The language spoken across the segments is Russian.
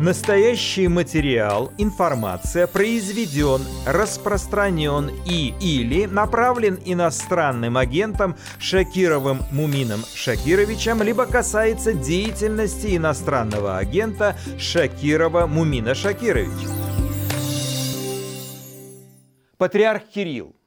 Настоящий материал, информация произведен, распространен и или направлен иностранным агентом Шакировым Мумином Шакировичем, либо касается деятельности иностранного агента Шакирова Мумина Шакировича. Патриарх Кирилл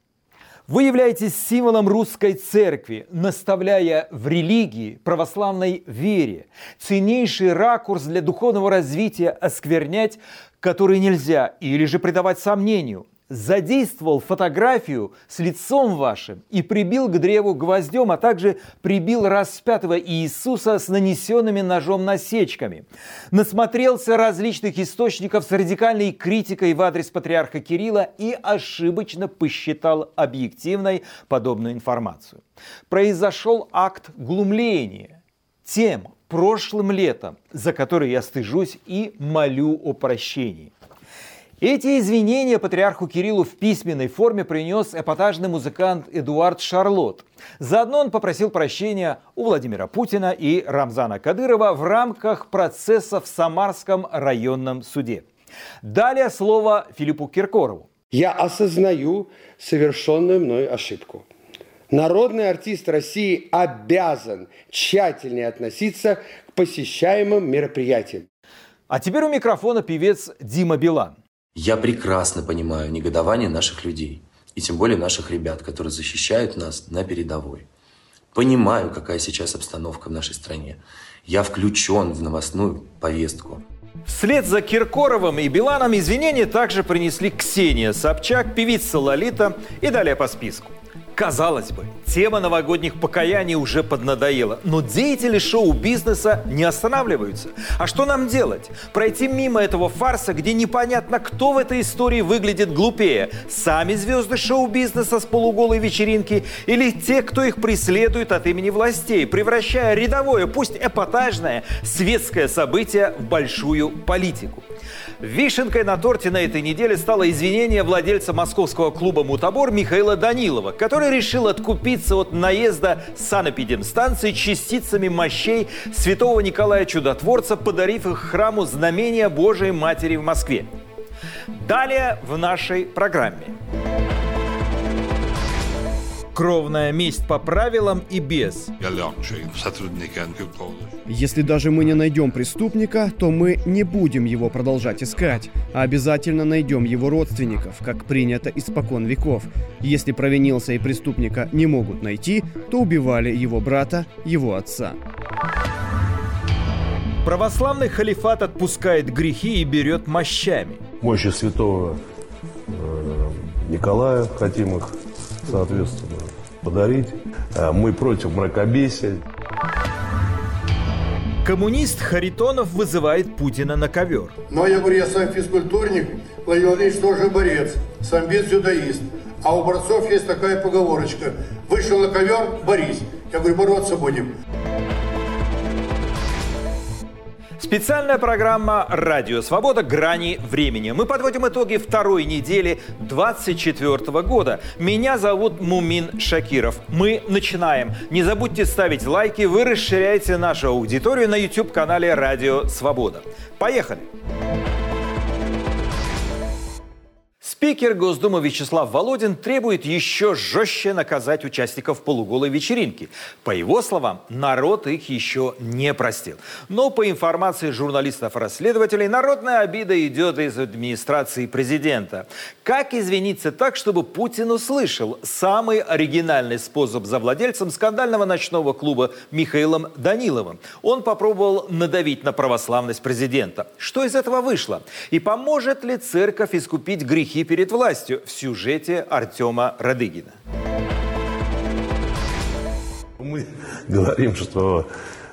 вы являетесь символом русской церкви, наставляя в религии, православной вере. Ценнейший ракурс для духовного развития осквернять, который нельзя, или же придавать сомнению задействовал фотографию с лицом вашим и прибил к древу гвоздем, а также прибил распятого Иисуса с нанесенными ножом насечками. Насмотрелся различных источников с радикальной критикой в адрес патриарха Кирилла и ошибочно посчитал объективной подобную информацию. Произошел акт глумления тем прошлым летом, за который я стыжусь и молю о прощении. Эти извинения патриарху Кириллу в письменной форме принес эпатажный музыкант Эдуард Шарлот. Заодно он попросил прощения у Владимира Путина и Рамзана Кадырова в рамках процесса в Самарском районном суде. Далее слово Филиппу Киркорову. Я осознаю совершенную мной ошибку. Народный артист России обязан тщательнее относиться к посещаемым мероприятиям. А теперь у микрофона певец Дима Билан. Я прекрасно понимаю негодование наших людей, и тем более наших ребят, которые защищают нас на передовой. Понимаю, какая сейчас обстановка в нашей стране. Я включен в новостную повестку. Вслед за Киркоровым и Биланом извинения также принесли Ксения Собчак, певица Лолита и далее по списку. Казалось бы, тема новогодних покаяний уже поднадоела, но деятели шоу-бизнеса не останавливаются. А что нам делать? Пройти мимо этого фарса, где непонятно, кто в этой истории выглядит глупее? Сами звезды шоу-бизнеса с полуголой вечеринки или те, кто их преследует от имени властей, превращая рядовое, пусть эпатажное, светское событие в большую политику? Вишенкой на торте на этой неделе стало извинение владельца московского клуба «Мутабор» Михаила Данилова, который решил откупиться от наезда санэпидемстанции частицами мощей святого Николая Чудотворца, подарив их храму знамения Божией Матери в Москве. Далее в нашей программе. Кровная месть по правилам и без. Если даже мы не найдем преступника, то мы не будем его продолжать искать, а обязательно найдем его родственников, как принято испокон веков. Если провинился и преступника не могут найти, то убивали его брата, его отца. Православный халифат отпускает грехи и берет мощами. Мощи святого э, Николая хотим их соответственно, подарить. Э, мы против мракобесия. Коммунист Харитонов вызывает Путина на ковер. Но я говорю, я сам физкультурник, Владимир Владимирович тоже борец, сам без дзюдоист. А у борцов есть такая поговорочка. Вышел на ковер, борись. Я говорю, бороться будем. Специальная программа «Радио Свобода. Грани времени». Мы подводим итоги второй недели 2024 года. Меня зовут Мумин Шакиров. Мы начинаем. Не забудьте ставить лайки, вы расширяете нашу аудиторию на YouTube-канале «Радио Свобода». Поехали! Спикер Госдумы Вячеслав Володин требует еще жестче наказать участников полуголой вечеринки. По его словам, народ их еще не простил. Но по информации журналистов-расследователей, народная обида идет из администрации президента. Как извиниться так, чтобы Путин услышал самый оригинальный способ за владельцем скандального ночного клуба Михаилом Даниловым? Он попробовал надавить на православность президента. Что из этого вышло? И поможет ли церковь искупить грехи перед властью в сюжете Артема Радыгина. Мы говорим, что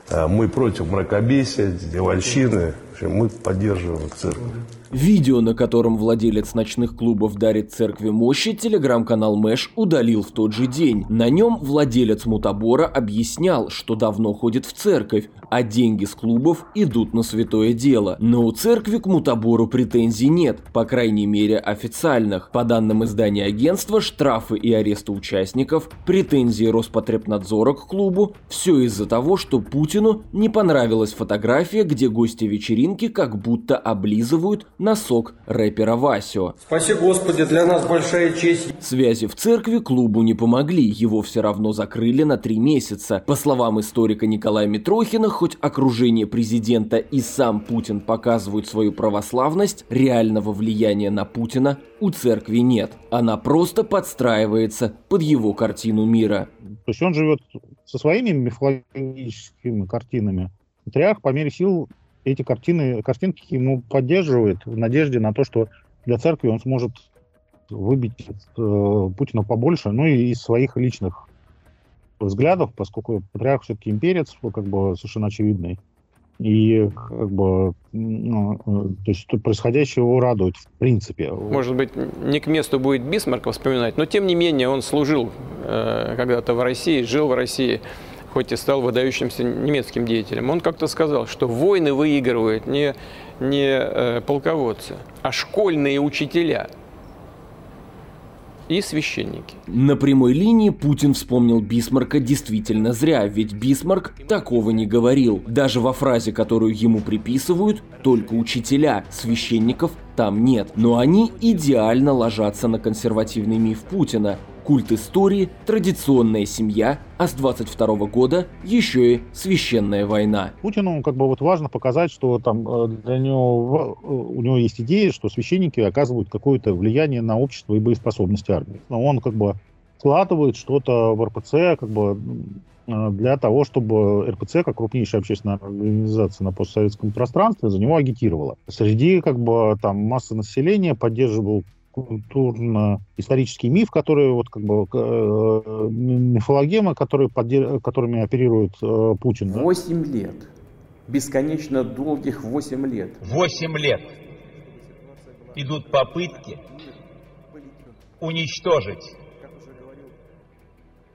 э, мы против мракобесия, девальщины, мы поддерживаем церковь. Видео, на котором владелец ночных клубов дарит церкви мощи, телеграм-канал Мэш удалил в тот же день. На нем владелец мутабора объяснял, что давно ходит в церковь, а деньги с клубов идут на святое дело. Но у церкви к мутабору претензий нет, по крайней мере официальных. По данным издания агентства, штрафы и аресты участников, претензии Роспотребнадзора к клубу – все из-за того, что Путину не понравилась фотография, где гости вечеринки как будто облизывают носок рэпера Васио. Спаси Господи, для нас большая честь. Связи в церкви клубу не помогли, его все равно закрыли на три месяца. По словам историка Николая Митрохина, хоть окружение президента и сам Путин показывают свою православность, реального влияния на Путина у церкви нет. Она просто подстраивается под его картину мира. То есть он живет со своими мифологическими картинами. Патриарх по мере сил эти картины, картинки ему поддерживает в надежде на то, что для церкви он сможет выбить э, Путина побольше, ну и из своих личных взглядов, поскольку патриарх все-таки имперец, как бы совершенно очевидный. И как бы, ну, э, то есть происходящее его радует в принципе. Может быть, не к месту будет Бисмарка вспоминать, но тем не менее он служил э, когда-то в России, жил в России, хоть и стал выдающимся немецким деятелем. Он как-то сказал, что войны выигрывают не, не э, полководцы, а школьные учителя – и священники. На прямой линии Путин вспомнил Бисмарка действительно зря, ведь Бисмарк такого не говорил. Даже во фразе, которую ему приписывают, только учителя, священников там нет. Но они идеально ложатся на консервативный миф Путина культ истории, традиционная семья, а с 22 года еще и священная война. Путину как бы вот важно показать, что там э, для него, э, у него есть идея, что священники оказывают какое-то влияние на общество и боеспособность армии. Но он как бы вкладывает что-то в РПЦ, как бы э, для того, чтобы РПЦ, как крупнейшая общественная организация на постсоветском пространстве, за него агитировала. Среди как бы там массы населения поддерживал культурно-исторический миф, который вот как бы э, мифологема, который, которыми оперирует э, Путин. Восемь да? лет. Бесконечно долгих восемь лет. Восемь лет идут попытки уничтожить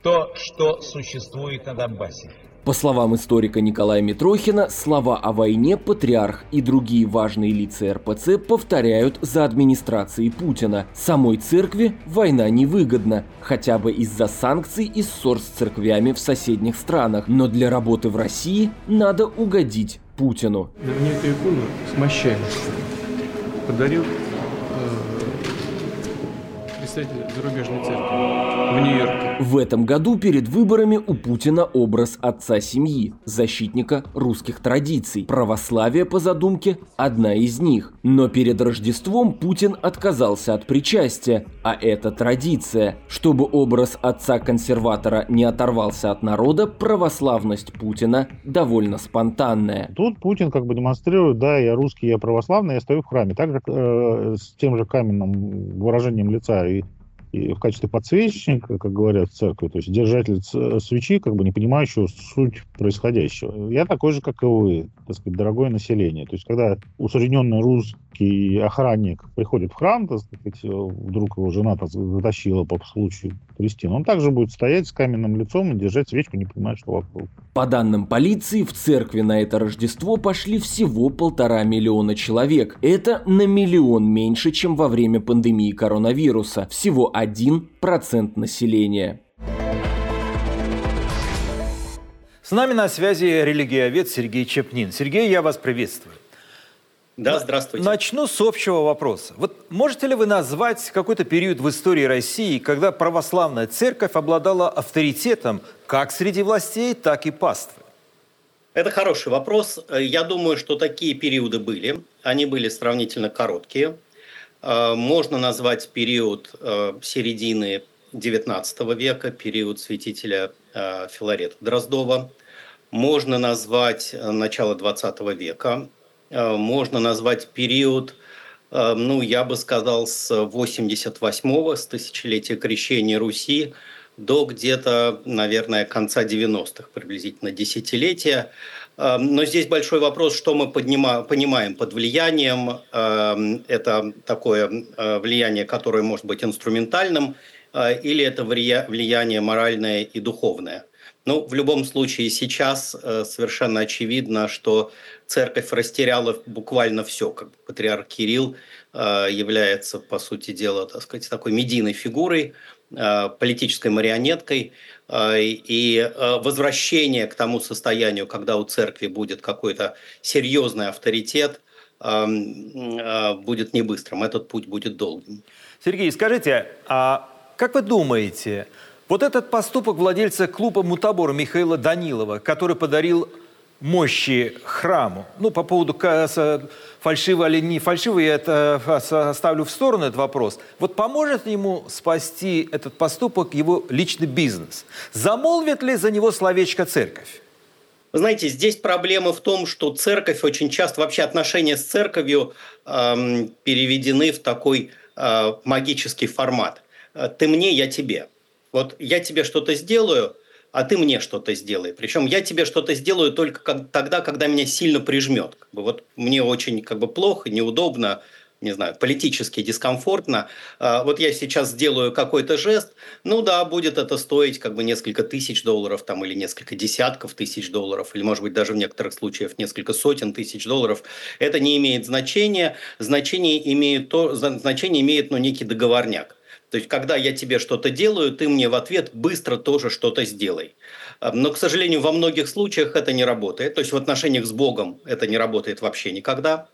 то, что существует на Донбассе. По словам историка Николая Митрохина, слова о войне патриарх и другие важные лица РПЦ повторяют за администрацией Путина. Самой церкви война невыгодна, хотя бы из-за санкций и ссор с церквями в соседних странах. Но для работы в России надо угодить Путину. Мне эту икону с мощами подарил представитель зарубежной церкви в Нью-Йорке. В этом году перед выборами у Путина образ отца семьи, защитника русских традиций. Православие, по задумке, одна из них. Но перед Рождеством Путин отказался от причастия, а это традиция. Чтобы образ отца-консерватора не оторвался от народа, православность Путина довольно спонтанная. Тут Путин как бы демонстрирует, да, я русский, я православный, я стою в храме. Так же э, с тем же каменным выражением лица и и в качестве подсвечника, как говорят в церкви, то есть держатель свечи, как бы не понимающего суть происходящего. Я такой же, как и вы, так сказать, дорогое население. То есть когда усредненный русский охранник приходит в храм, так сказать, вдруг его жена затащила по случаю Кристин, он также будет стоять с каменным лицом и держать свечку, не понимая, что вокруг. По данным полиции, в церкви на это Рождество пошли всего полтора миллиона человек. Это на миллион меньше, чем во время пандемии коронавируса. Всего 1% населения. С нами на связи религиовед Сергей Чепнин. Сергей, я вас приветствую. Да, здравствуйте. Начну с общего вопроса. Вот можете ли вы назвать какой-то период в истории России, когда православная церковь обладала авторитетом как среди властей, так и паствы? Это хороший вопрос. Я думаю, что такие периоды были. Они были сравнительно короткие. Э, можно назвать период э, середины XIX века, период святителя э, Филарета Дроздова. Можно назвать начало XX века, можно назвать период, э, ну, я бы сказал, с 88-го, с тысячелетия крещения Руси, до где-то, наверное, конца 90-х, приблизительно десятилетия. Э, но здесь большой вопрос, что мы поднимаем, понимаем под влиянием. Это такое влияние, которое может быть инструментальным, или это влияние моральное и духовное. Ну, в любом случае, сейчас совершенно очевидно, что церковь растеряла буквально все. Как патриарх Кирилл э, является, по сути дела, так сказать, такой медийной фигурой, э, политической марионеткой. Э, и возвращение к тому состоянию, когда у церкви будет какой-то серьезный авторитет – будет не быстрым, этот путь будет долгим. Сергей, скажите, а как вы думаете, вот этот поступок владельца клуба «Мутабор» Михаила Данилова, который подарил мощи храму, ну, по поводу фальшивый или не фальшивый, я это оставлю в сторону, этот вопрос. Вот поможет ему спасти этот поступок его личный бизнес? Замолвит ли за него словечко церковь? Вы знаете, здесь проблема в том, что церковь очень часто, вообще отношения с церковью эм, переведены в такой э, магический формат. Ты мне, я тебе. Вот я тебе что-то сделаю, а ты мне что-то сделай. Причем я тебе что-то сделаю только как, тогда, когда меня сильно прижмет. Как бы, вот мне очень как бы плохо, неудобно, не знаю, политически дискомфортно. А, вот я сейчас сделаю какой-то жест, ну да, будет это стоить как бы несколько тысяч долларов там или несколько десятков тысяч долларов, или может быть даже в некоторых случаях несколько сотен тысяч долларов. Это не имеет значения. Значение имеет, то, значение имеет ну, некий договорняк. То есть, когда я тебе что-то делаю, ты мне в ответ быстро тоже что-то сделай. А, но, к сожалению, во многих случаях это не работает. То есть, в отношениях с Богом это не работает вообще никогда.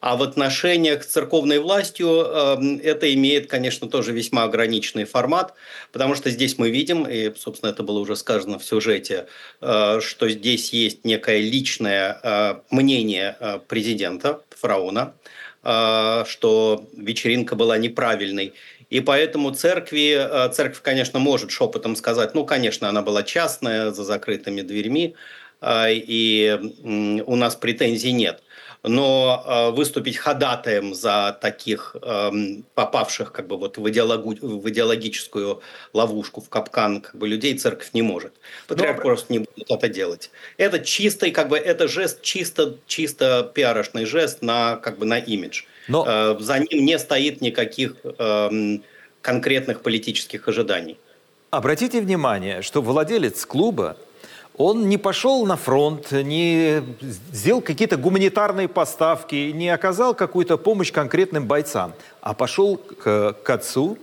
А в отношениях с церковной властью э, это имеет, конечно, тоже весьма ограниченный формат, потому что здесь мы видим, и, собственно, это было уже сказано в сюжете, э, что здесь есть некое личное э, мнение э, президента, фараона, что вечеринка была неправильной. И поэтому церкви, э, церковь, конечно, может шепотом сказать, ну, конечно, она была частная, за закрытыми дверьми, э, и у нас претензий нет. Но э, выступить ходатаем за таких эм, попавших как бы вот в, идеологу, в идеологическую ловушку, в капкан как бы людей церковь не может. Патриарх Но... просто не будет это делать. Это чистый, как бы, это жест чисто, чисто пиарошный жест на, как бы, на имидж. Но... Э, за ним не стоит никаких эм, конкретных политических ожиданий. Обратите внимание, что владелец клуба, он не пошел на фронт, не сделал какие-то гуманитарные поставки, не оказал какую-то помощь конкретным бойцам, а пошел к, к отцу,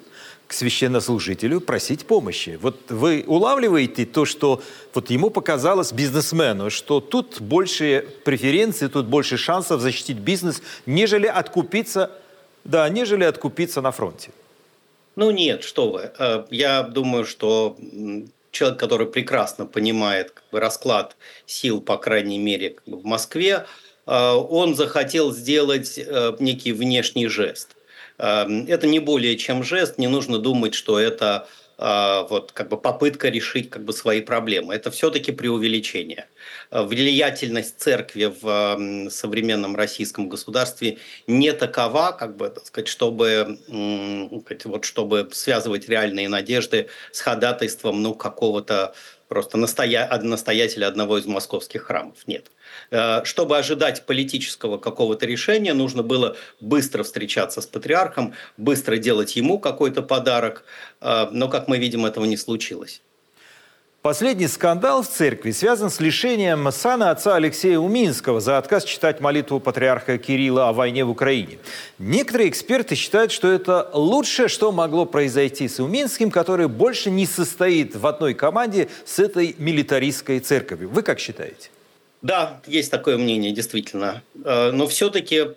к священнослужителю просить помощи. Вот вы улавливаете то, что вот ему показалось бизнесмену, что тут больше преференций, тут больше шансов защитить бизнес, нежели откупиться, да, нежели откупиться на фронте. Ну нет, что вы. Э, я думаю, что человек, который прекрасно понимает как бы, расклад сил, по крайней мере, в Москве, э, он захотел сделать э, некий внешний жест. Эм, это не более чем жест, не нужно думать, что это а, вот как бы попытка решить как бы свои проблемы. Это все-таки преувеличение. Э, влиятельность церкви в современном российском государстве не такова, как бы, так сказать, чтобы, вот, чтобы связывать реальные надежды с ходатайством ну, какого-то просто настоя... настоятеля одного из московских храмов. Нет. Э, чтобы ожидать политического какого-то решения, нужно было быстро встречаться с патриархом, быстро делать ему какой-то подарок, э, но, как мы видим, этого не случилось. Последний скандал в церкви связан с лишением сана отца Алексея Уминского за отказ читать молитву патриарха Кирилла о войне в Украине. Некоторые эксперты считают, что это лучшее, что могло произойти с Уминским, который больше не состоит в одной команде с этой милитаристской церковью. Вы как считаете? Да, есть такое мнение, действительно. Э, но все-таки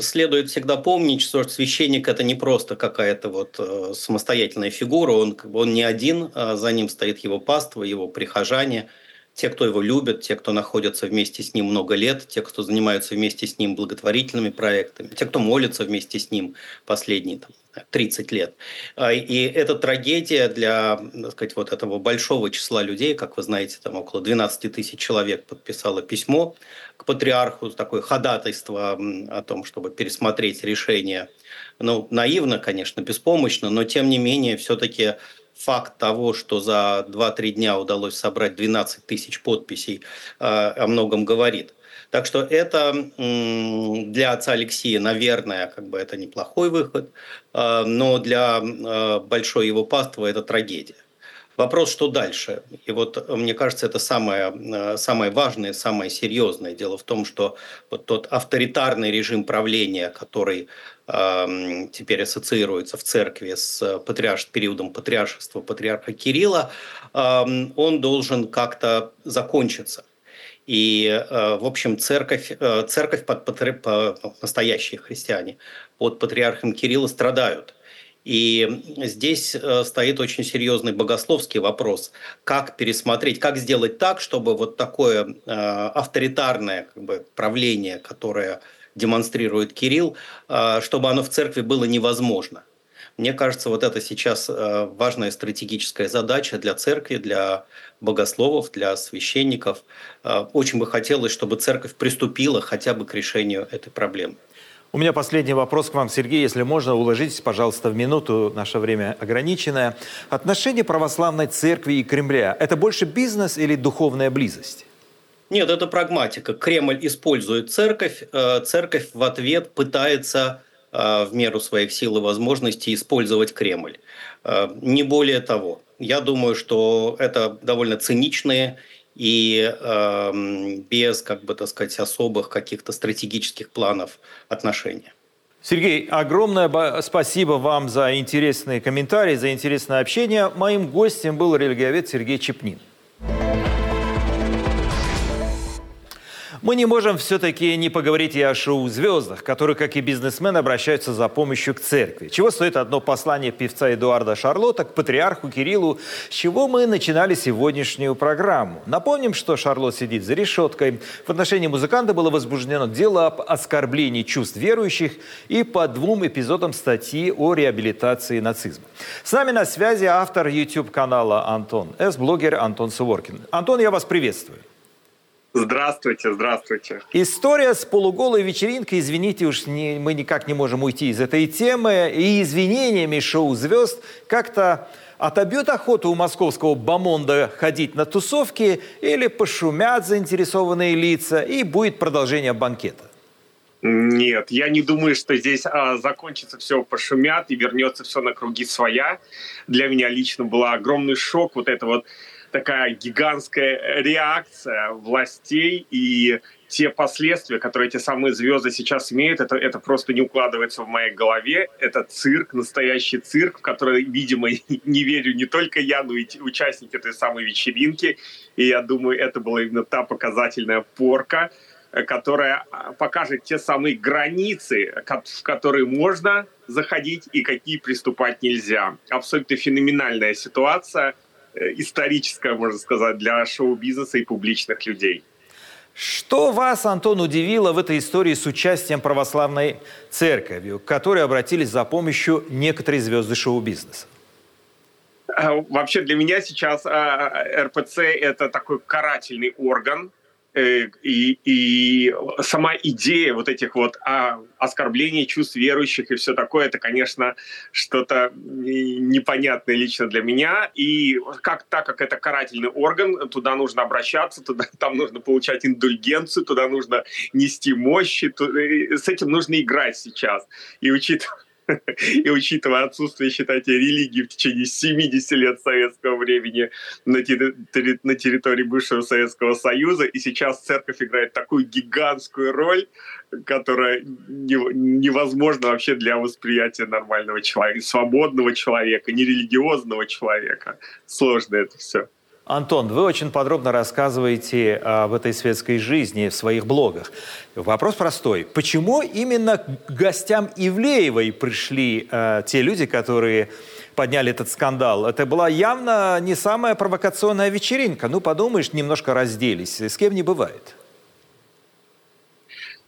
следует всегда помнить, что священник это не просто какая-то вот э, самостоятельная фигура, он он не один, а за ним стоит его паства, его прихожане – те, кто его любят, те, кто находятся вместе с ним много лет, те, кто занимаются вместе с ним благотворительными проектами, те, кто молится вместе с ним последние там, 30 лет. А, и это трагедия для так сказать, вот этого большого числа людей, как вы знаете, там около 12 тысяч человек подписало письмо к патриарху, такое ходатайство о том, чтобы пересмотреть решение. Ну, наивно, конечно, беспомощно, но тем не менее все-таки факт того, что за 2-3 дня удалось собрать 12 тысяч подписей, а, о многом говорит. Так что это для отца Алексея, наверное, как бы это неплохой выход, а, но для а, большой его паствы это трагедия. Вопрос, что дальше? И вот мне кажется, это самое, самое важное, самое серьезное. Дело в том, что вот тот авторитарный режим правления, который теперь ассоциируется в церкви с патриарш, периодом патриаршества патриарха Кирилла, он должен как-то закончиться. И, в общем, церковь, церковь под, под, настоящие христиане под патриархом Кирилла страдают. И здесь стоит очень серьезный богословский вопрос, как пересмотреть, как сделать так, чтобы вот такое авторитарное как бы, правление, которое демонстрирует Кирилл, чтобы оно в церкви было невозможно. Мне кажется, вот это сейчас э, важная стратегическая задача для церкви, для богословов, для священников. Э, очень бы хотелось, чтобы церковь приступила хотя бы к решению этой проблемы. У меня последний вопрос к вам, Сергей, если можно, уложитесь, пожалуйста, в минуту, наше время ограниченное. Отношение православной церкви и Кремля – это больше бизнес или духовная близость? Нет, это прагматика. Кремль использует церковь, э, церковь в ответ пытается Э, в меру своих сил и возможностей использовать Кремль. Э, не более того. Я думаю, что это довольно циничные и э, без, как бы так сказать, особых каких-то стратегических планов отношения. Сергей, огромное спасибо вам за интересные комментарии, за интересное общение. Моим гостем был религиовед Сергей Чепнин. Мы не можем все-таки не поговорить и о шоу-звездах, которые, как и бизнесмены, обращаются за помощью к церкви. Чего стоит одно послание певца Эдуарда Шарлотта к патриарху Кириллу, с чего мы начинали сегодняшнюю программу. Напомним, что Шарлот сидит за решеткой. В отношении музыканта было возбуждено дело об оскорблении чувств верующих и по двум эпизодам статьи о реабилитации нацизма. С нами на связи автор YouTube-канала Антон С, блогер Антон Суворкин. Антон, я вас приветствую. Здравствуйте, здравствуйте. История с полуголой вечеринкой, извините уж, не, мы никак не можем уйти из этой темы, и извинениями шоу-звезд как-то отобьет охоту у московского бомонда ходить на тусовки или пошумят заинтересованные лица, и будет продолжение банкета? Нет, я не думаю, что здесь а, закончится все пошумят и вернется все на круги своя. Для меня лично был огромный шок вот это вот такая гигантская реакция властей и те последствия, которые эти самые звезды сейчас имеют, это, это просто не укладывается в моей голове. Это цирк, настоящий цирк, в который, видимо, не верю не только я, но и участники этой самой вечеринки. И я думаю, это была именно та показательная порка, которая а, покажет те самые границы, в которые можно заходить и какие приступать нельзя. Абсолютно феноменальная ситуация – Э, историческая, можно сказать, для шоу-бизнеса и публичных людей. Что вас, Антон, удивило в этой истории с участием православной церковью, к которой обратились за помощью некоторые звезды шоу-бизнеса? Э, вообще для меня сейчас э, РПЦ – это такой карательный орган, Э, и, и сама идея вот этих вот а, оскорблений чувств верующих и все такое, это, конечно, что-то непонятное лично для меня. И как, так как это карательный орган, туда нужно обращаться, туда, там нужно получать индульгенцию, туда нужно нести мощи, туда, с этим нужно играть сейчас. И учитывая и учитывая отсутствие, считайте, религии в течение 70 лет советского времени на, терри- на территории бывшего Советского Союза, и сейчас церковь играет такую гигантскую роль, которая невозможна вообще для восприятия нормального человека, свободного человека, нерелигиозного человека. Сложно это все. Антон, вы очень подробно рассказываете об этой светской жизни в своих блогах. Вопрос простой. Почему именно к гостям Ивлеевой пришли э, те люди, которые подняли этот скандал? Это была явно не самая провокационная вечеринка. Ну, подумаешь, немножко разделись. С кем не бывает.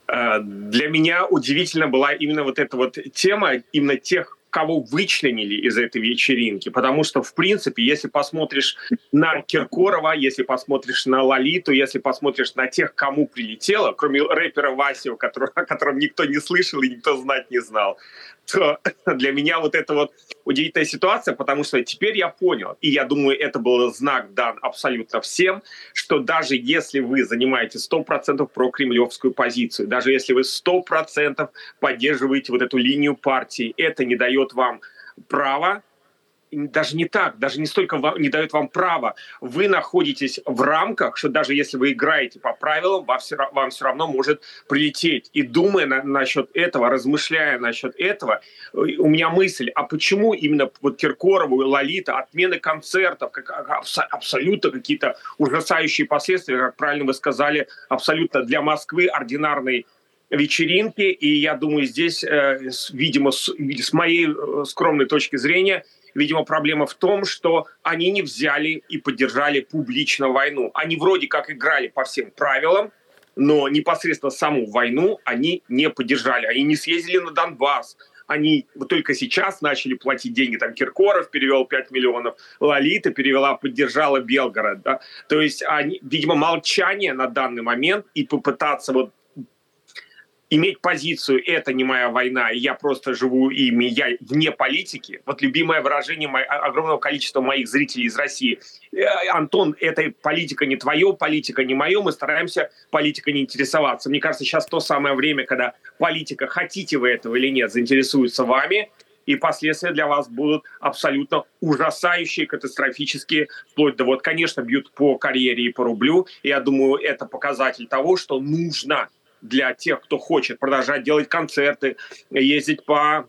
Э, для меня удивительно была именно вот эта вот тема, именно тех кого вычленили из этой вечеринки. Потому что, в принципе, если посмотришь на Киркорова, если посмотришь на Лолиту, если посмотришь на тех, кому прилетело, кроме рэпера Васио, который, о котором никто не слышал и никто знать не знал, то для меня вот это вот удивительная ситуация, потому что теперь я понял, и я думаю, это был знак дан абсолютно всем, что даже если вы занимаете 100% про кремлевскую позицию, даже если вы 100% поддерживаете вот эту линию партии, это не дает вам права даже не так, даже не столько вам, не дает вам права. Вы находитесь в рамках, что даже если вы играете по правилам, вам все, вам все равно может прилететь. И думая на, насчет этого, размышляя насчет этого, у меня мысль, а почему именно вот Киркорову и Лолита, отмены концертов, как, абсолютно какие-то ужасающие последствия, как правильно вы сказали, абсолютно для Москвы ординарный вечеринки, и я думаю, здесь, э, видимо, с, с моей э, скромной точки зрения, видимо, проблема в том, что они не взяли и поддержали публично войну. Они вроде как играли по всем правилам, но непосредственно саму войну они не поддержали. Они не съездили на Донбасс, они только сейчас начали платить деньги. Там Киркоров перевел 5 миллионов, Лолита перевела, поддержала Белгород. Да? То есть, они, видимо, молчание на данный момент и попытаться вот иметь позицию «это не моя война, я просто живу ими, я вне политики». Вот любимое выражение огромного количества моих зрителей из России. «Э, Антон, это политика не твое, политика не мое, мы стараемся политикой не интересоваться. Мне кажется, сейчас то самое время, когда политика, хотите вы этого или нет, заинтересуется вами, и последствия для вас будут абсолютно ужасающие, катастрофические, вплоть до вот, конечно, бьют по карьере и по рублю. Я думаю, это показатель того, что нужно для тех, кто хочет продолжать делать концерты, ездить по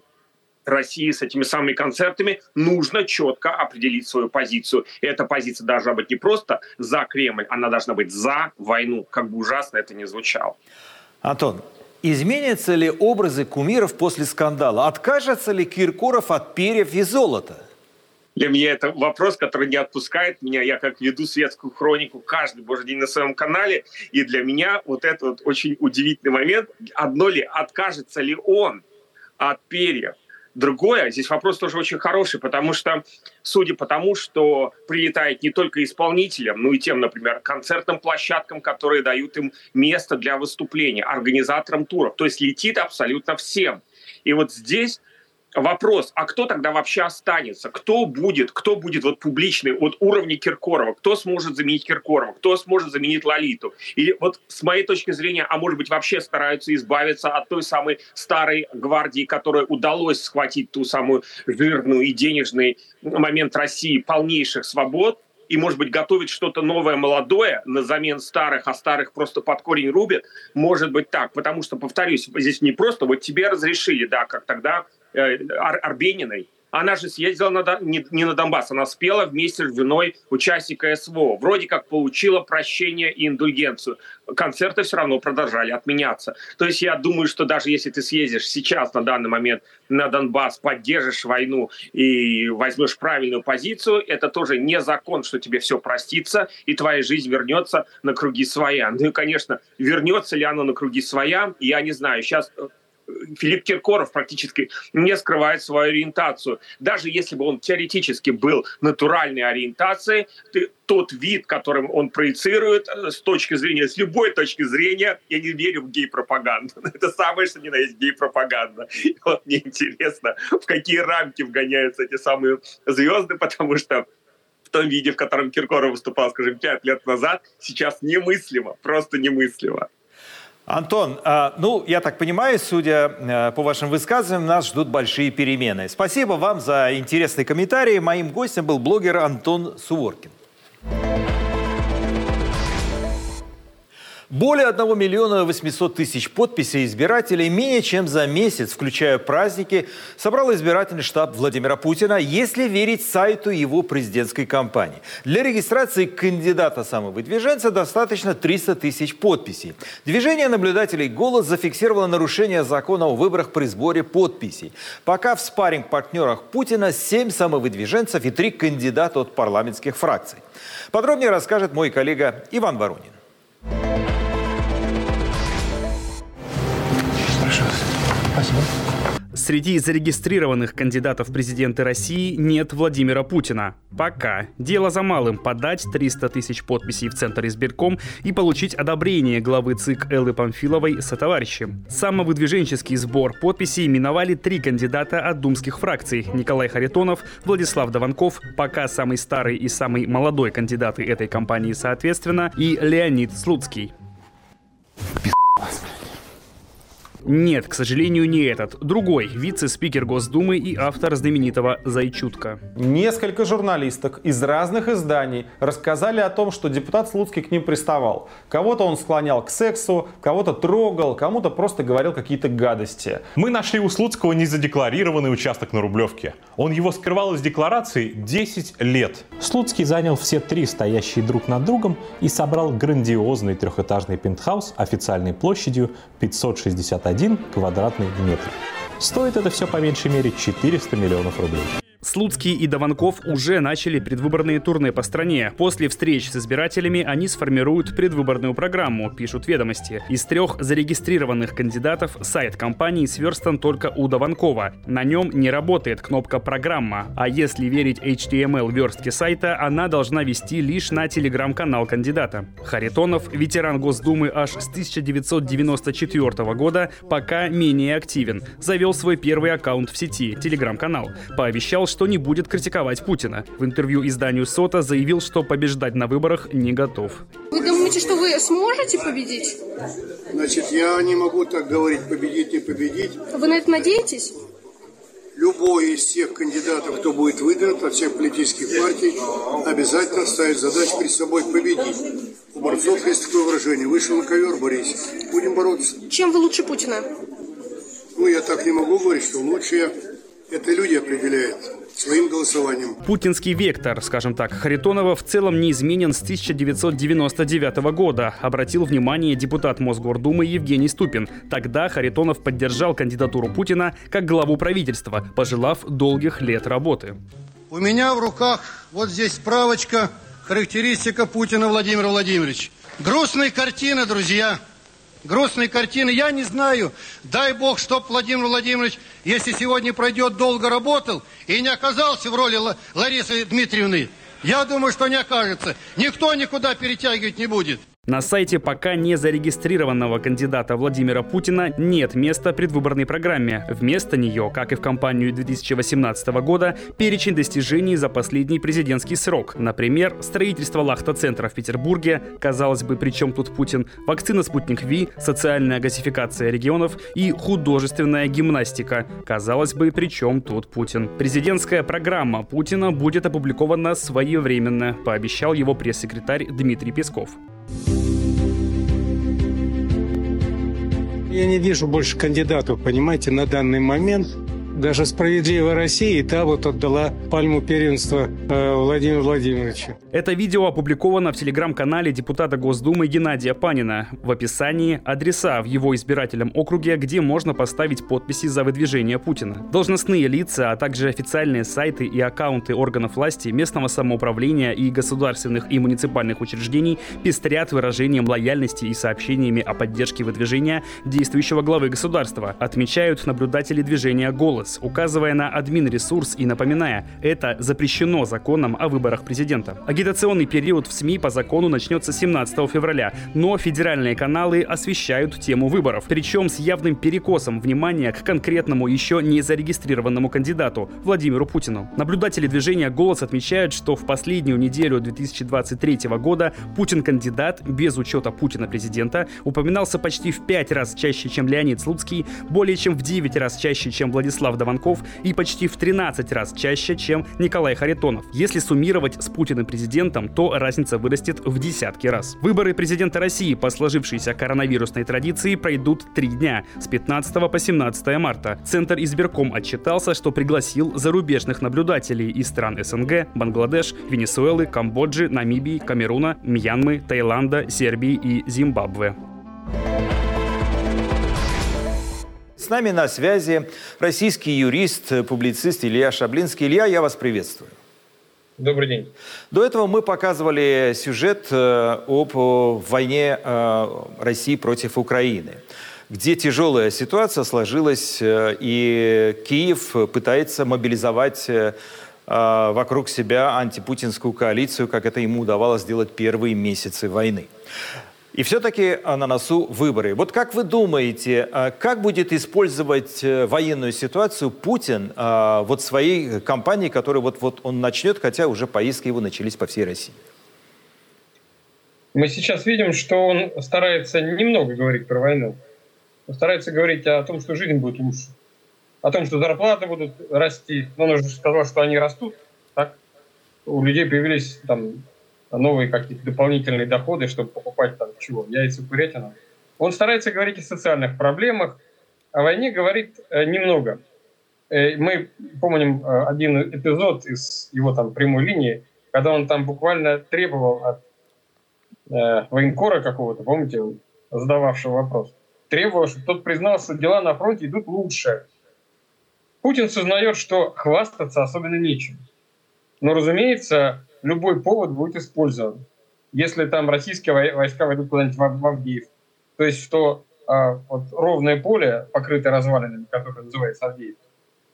России с этими самыми концертами, нужно четко определить свою позицию. И эта позиция должна быть не просто за Кремль, она должна быть за войну, как бы ужасно это ни звучало. Антон, изменятся ли образы кумиров после скандала? Откажется ли Киркоров от перьев и золота? Для меня это вопрос, который не отпускает меня. Я как веду светскую хронику каждый божий день на своем канале. И для меня вот это вот очень удивительный момент. Одно ли, откажется ли он от перьев? Другое, здесь вопрос тоже очень хороший, потому что, судя по тому, что прилетает не только исполнителям, но и тем, например, концертным площадкам, которые дают им место для выступления, организаторам туров, то есть летит абсолютно всем. И вот здесь вопрос, а кто тогда вообще останется? Кто будет, кто будет вот публичный от уровня Киркорова? Кто сможет заменить Киркорова? Кто сможет заменить Лолиту? Или вот с моей точки зрения, а может быть вообще стараются избавиться от той самой старой гвардии, которой удалось схватить ту самую жирную и денежный момент России полнейших свобод, и, может быть, готовить что-то новое, молодое на замен старых, а старых просто под корень рубят, может быть так. Потому что, повторюсь, здесь не просто вот тебе разрешили, да, как тогда Ар Арбениной, она же съездила на, не, не на Донбасс, она спела вместе с женой участника СВО. Вроде как получила прощение и индульгенцию. Концерты все равно продолжали отменяться. То есть я думаю, что даже если ты съездишь сейчас на данный момент на Донбасс, поддержишь войну и возьмешь правильную позицию, это тоже не закон, что тебе все простится и твоя жизнь вернется на круги своя. Ну и, конечно, вернется ли она на круги своя, я не знаю. Сейчас э, Филипп Киркоров практически не скрывает свою ориентацию. Даже если бы он теоретически был натуральной ориентацией, ты, тот вид, которым он проецирует э, с точки зрения, с любой точки зрения, я не верю в гей-пропаганду. Это самое, что ни на есть гей-пропаганда. Вот мне интересно, в какие рамки вгоняются эти самые звезды, потому что в том виде, в котором Киркоров выступал, скажем, пять лет назад, сейчас немыслимо, просто немыслимо. Антон, а, ну, я так понимаю, судя э, по вашим высказываниям, нас ждут большие перемены. Спасибо вам за интересный комментарий. Моим гостем был блогер Антон Суворкин. Более 1 миллиона 800 тысяч подписей избирателей менее чем за месяц, включая праздники, собрал избирательный штаб Владимира Путина, если верить сайту его президентской кампании. Для регистрации кандидата самовыдвиженца достаточно 300 тысяч подписей. Движение наблюдателей «Голос» зафиксировало нарушение закона о выборах при сборе подписей. Пока в спарринг-партнерах Путина 7 самовыдвиженцев и 3 кандидата от парламентских фракций. Подробнее расскажет мой коллега Иван Воронин. Спасибо. Среди зарегистрированных кандидатов в президенты России нет Владимира Путина. Пока. Дело за малым – подать 300 тысяч подписей в Центр избирком и получить одобрение главы ЦИК Эллы Памфиловой со товарищем. Самовыдвиженческий сбор подписей миновали три кандидата от думских фракций – Николай Харитонов, Владислав Даванков, пока самый старый и самый молодой кандидаты этой кампании соответственно, и Леонид Слуцкий. Нет, к сожалению, не этот. Другой, вице-спикер Госдумы и автор знаменитого «Зайчутка». Несколько журналисток из разных изданий рассказали о том, что депутат Слуцкий к ним приставал. Кого-то он склонял к сексу, кого-то трогал, кому-то просто говорил какие-то гадости. Мы нашли у Слуцкого незадекларированный участок на Рублевке. Он его скрывал из декларации 10 лет. Слуцкий занял все три стоящие друг над другом и собрал грандиозный трехэтажный пентхаус официальной площадью 561 квадратный метр. Стоит это все по меньшей мере 400 миллионов рублей. Слуцкий и Даванков уже начали предвыборные турне по стране. После встреч с избирателями они сформируют предвыборную программу, пишут ведомости. Из трех зарегистрированных кандидатов сайт компании сверстан только у Даванкова. На нем не работает кнопка «Программа», а если верить HTML верстке сайта, она должна вести лишь на телеграм-канал кандидата. Харитонов, ветеран Госдумы аж с 1994 года, пока менее активен. Завел свой первый аккаунт в сети, телеграм-канал. Пообещал, что не будет критиковать Путина. В интервью изданию СОТа заявил, что побеждать на выборах не готов. Вы думаете, что вы сможете победить? Значит, я не могу так говорить, победить, не победить. Вы на это надеетесь? Любой из тех кандидатов, кто будет выдвинут от всех политических партий, обязательно ставит задачу перед собой победить. У борцов есть такое выражение. Вышел на ковер, борись. Будем бороться. Чем вы лучше Путина? Ну, я так не могу говорить, что лучше я. Это люди определяют своим голосованием. Путинский вектор, скажем так, Харитонова в целом не изменен с 1999 года, обратил внимание депутат Мосгордумы Евгений Ступин. Тогда Харитонов поддержал кандидатуру Путина как главу правительства, пожелав долгих лет работы. У меня в руках вот здесь справочка, характеристика Путина Владимира Владимировича. Грустные картины, друзья. Грустные картины. Я не знаю. Дай бог, чтоб Владимир Владимирович, если сегодня пройдет, долго работал и не оказался в роли Ла- Ларисы Дмитриевны. Я думаю, что не окажется. Никто никуда перетягивать не будет. На сайте пока не зарегистрированного кандидата Владимира Путина нет места предвыборной программе. Вместо нее, как и в кампанию 2018 года, перечень достижений за последний президентский срок. Например, строительство лахта-центра в Петербурге, казалось бы, при чем тут Путин, вакцина «Спутник Ви», социальная газификация регионов и художественная гимнастика. Казалось бы, при чем тут Путин. Президентская программа Путина будет опубликована своевременно, пообещал его пресс-секретарь Дмитрий Песков. Я не вижу больше кандидатов, понимаете, на данный момент. Даже «Справедливая Россия» и та вот отдала пальму первенства э, Владимиру Владимировичу. Это видео опубликовано в телеграм-канале депутата Госдумы Геннадия Панина. В описании адреса в его избирательном округе, где можно поставить подписи за выдвижение Путина. Должностные лица, а также официальные сайты и аккаунты органов власти, местного самоуправления и государственных и муниципальных учреждений пестрят выражением лояльности и сообщениями о поддержке выдвижения действующего главы государства, отмечают наблюдатели движения «Голос», указывая на админ-ресурс и напоминая, это запрещено законом о выборах президента. Агитационный период в СМИ по закону начнется 17 февраля, но федеральные каналы освещают тему выборов, причем с явным перекосом внимания к конкретному еще не зарегистрированному кандидату Владимиру Путину. Наблюдатели движения «Голос» отмечают, что в последнюю неделю 2023 года Путин-кандидат, без учета Путина президента, упоминался почти в пять раз чаще, чем Леонид Слуцкий, более чем в 9 раз чаще, чем Владислав Даванков и почти в 13 раз чаще, чем Николай Харитонов. Если суммировать с Путиным президентом, то разница вырастет в десятки раз. Выборы президента России по сложившейся коронавирусной традиции пройдут три дня, с 15 по 17 марта. Центр избирком отчитался, что пригласил зарубежных наблюдателей из стран СНГ, Бангладеш, Венесуэлы, Камбоджи, Намибии, Камеруна, Мьянмы, Таиланда, Сербии и Зимбабве. С нами на связи российский юрист, публицист Илья Шаблинский. Илья, я вас приветствую. Добрый день. До этого мы показывали сюжет э, об войне э, России против Украины, где тяжелая ситуация сложилась, э, и Киев пытается мобилизовать вокруг себя антипутинскую коалицию, как это ему удавалось сделать первые месяцы войны. И все-таки на носу выборы. Вот как вы думаете, а, как будет использовать э, военную ситуацию Путин а, вот своей кампании, которую вот, вот он начнет, хотя уже поездки его начались по всей России? Мы сейчас видим, что он старается немного говорить про войну. старается говорить о том, что жизнь будет лучше, о том, что зарплаты будут расти. Он уже сказал, что они растут. Так? У людей появились там новые какие-то дополнительные доходы, чтобы покупать там чего, яйца, курятину. Он старается говорить о социальных проблемах, о войне говорит э, немного. Э, мы помним э, один эпизод из его там прямой линии, когда он там буквально требовал от э, военкора какого-то, помните, задававшего вопрос, требовал, чтобы тот признал, что дела на фронте идут лучше. Путин сознает, что хвастаться особенно нечем. Но, разумеется, любой повод будет использован. Если там российские войска войдут куда-нибудь в Авдеев, то есть что а, вот ровное поле, покрытое развалинами, которое называется Авдеев,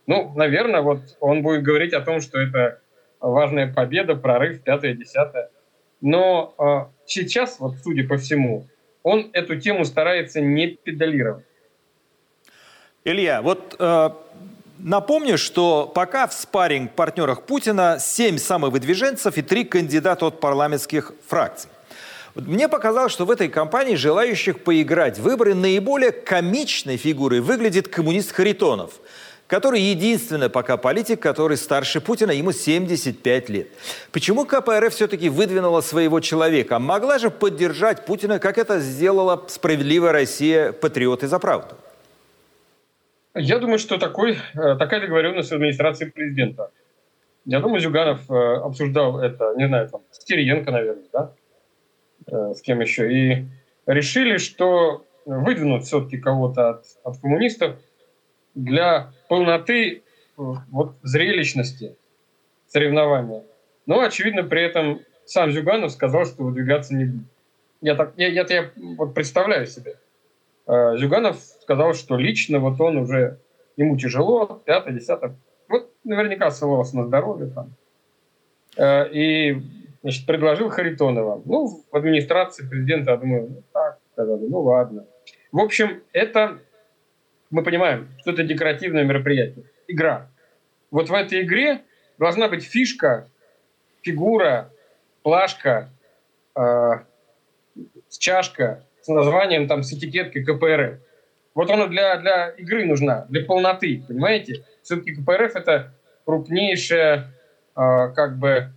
ну, наверное, вот он будет говорить о том, что это важная победа, прорыв, пятое, десятое. Но а, сейчас, вот судя по всему, он эту тему старается не педалировать. Илья, вот э, напомню, что пока в спарринг партнерах Путина семь самых выдвиженцев и три кандидата от парламентских фракций. Мне показалось, что в этой кампании желающих поиграть в выборы наиболее комичной фигурой выглядит коммунист Харитонов, который единственный пока политик, который старше Путина, ему 75 лет. Почему КПРФ все-таки выдвинула своего человека? Могла же поддержать Путина, как это сделала справедливая Россия, патриоты за правду? Я думаю, что такой, э, такая договоренность администрации президента. Я думаю, Зюганов э, обсуждал это, не знаю, там, с Кириенко, наверное, да? Э, с кем еще, и решили, что выдвинут все-таки кого-то от, от коммунистов для полноты вот, зрелищности соревнования. Но, очевидно, при этом сам Зюганов сказал, что выдвигаться не будет. Я, так, я, я, я вот представляю себе. Зюганов сказал, что лично вот он уже, ему тяжело, пятое, десятое. Вот наверняка ссылался на здоровье там. И значит, предложил Харитонова. Ну, в администрации президента, я думаю, ну так, сказали, ну ладно. В общем, это, мы понимаем, что это декоративное мероприятие, игра. Вот в этой игре должна быть фишка, фигура, плашка, э, чашка с названием, там, с этикеткой КПРФ. Вот она для, для игры нужна, для полноты, понимаете? Все-таки КПРФ это крупнейшая, э, как бы,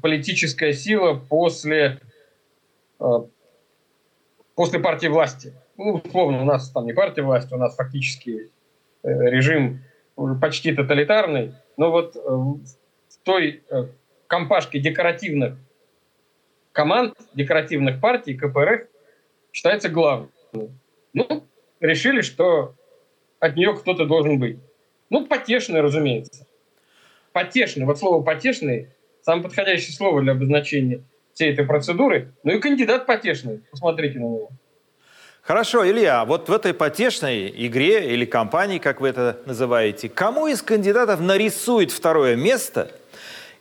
политическая сила после, э, после партии власти. Ну, условно, у нас там не партия власти, у нас фактически э, режим почти тоталитарный, но вот э, в той компашке декоративных команд, декоративных партий КПРФ считается главным. Ну, решили, что от нее кто-то должен быть. Ну, потешный, разумеется. Потешный. Вот слово потешный самое подходящее слово для обозначения всей этой процедуры. Ну и кандидат потешный. Посмотрите на него. Хорошо, Илья, вот в этой потешной игре или кампании, как вы это называете, кому из кандидатов нарисует второе место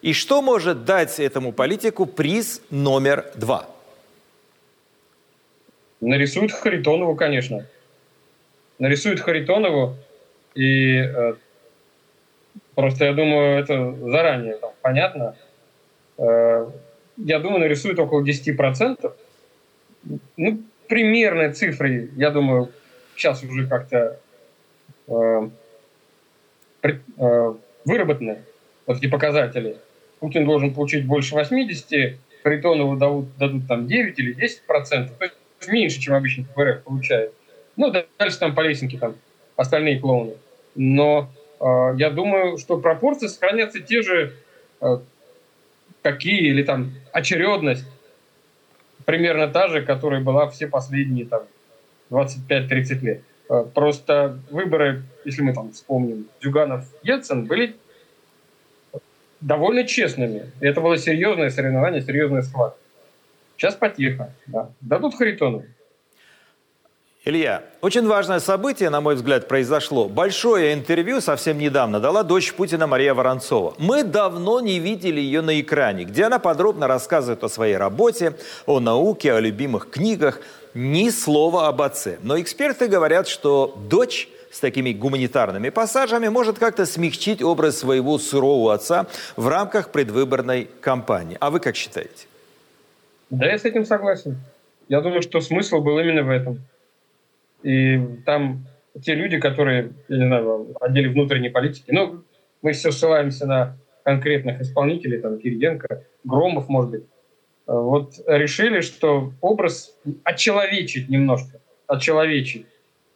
и что может дать этому политику приз номер два? Нарисует Харитонову, конечно. Нарисует Харитонову, и э, просто я думаю, это заранее там, понятно, Э, я думаю, нарисует около 10%. Ну, примерные цифры, я думаю, сейчас уже как-то э, э, выработаны, вот эти показатели. Путин должен получить больше 80, Харитонову дадут, дадут там 9 или 10 процентов, то есть меньше, чем обычно КПРФ получает. Ну, дальше там по лесенке там остальные клоуны. Но э, я думаю, что пропорции сохранятся те же, э, какие, или там очередность примерно та же, которая была все последние там 25-30 лет. Э, просто выборы, если мы там вспомним, Зюганов-Ельцин, были довольно честными. Это было серьезное соревнование, серьезная схватка. Сейчас потихо. Да. Дадут Харитонову. Илья, очень важное событие, на мой взгляд, произошло. Большое интервью совсем недавно дала дочь Путина Мария Воронцова. Мы давно не видели ее на экране, где она подробно рассказывает о своей работе, о науке, о любимых книгах. Ни слова об отце. Но эксперты говорят, что дочь с такими гуманитарными пассажами может как-то смягчить образ своего сурового отца в рамках предвыборной кампании. А вы как считаете? Да, я с этим согласен. Я думаю, что смысл был именно в этом. И там те люди, которые, я не знаю, отделе внутренней политики, ну, мы все ссылаемся на конкретных исполнителей, там, Кириенко, Громов, может быть, вот решили, что образ очеловечить немножко, очеловечить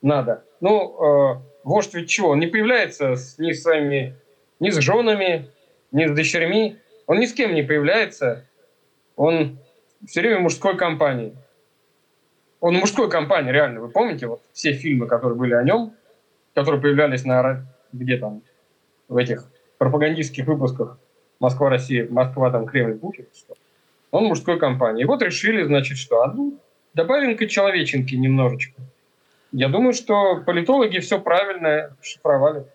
надо. Ну, э, вождь ведь чего? Он не появляется с, ни с своими, ни с женами, ни с дочерьми. Он ни с кем не появляется. Он все время в мужской компании. Он мужской компании, реально. Вы помните вот все фильмы, которые были о нем, которые появлялись на где там, в этих пропагандистских выпусках Москва, Россия, Москва, там, Кремль, что он мужской компании. И вот решили, значит, что? А ну, добавим-ка человеченки немножечко. Я думаю, что политологи все правильно шифровали.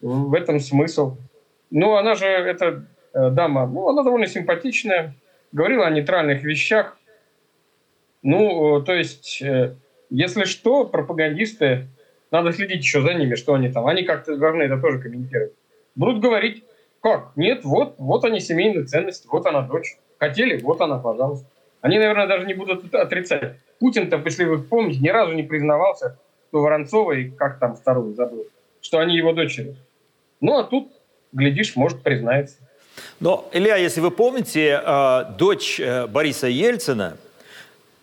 В этом смысл. Ну, она же, эта э, дама, ну, она довольно симпатичная, говорила о нейтральных вещах. Ну, э, то есть, э, если что, пропагандисты, надо следить еще за ними, что они там. Они как-то должны это тоже комментировать. Будут говорить, как? Нет, вот, вот они семейные ценности, вот она дочь. Хотели, вот она, пожалуйста. Они, наверное, даже не будут отрицать. Путин-то, если вы помните, ни разу не признавался, что Воронцова и как там вторую забыл, что они его дочери. Ну, а тут, глядишь, может, признается. Но, Илья, если вы помните, э, дочь Бориса Ельцина,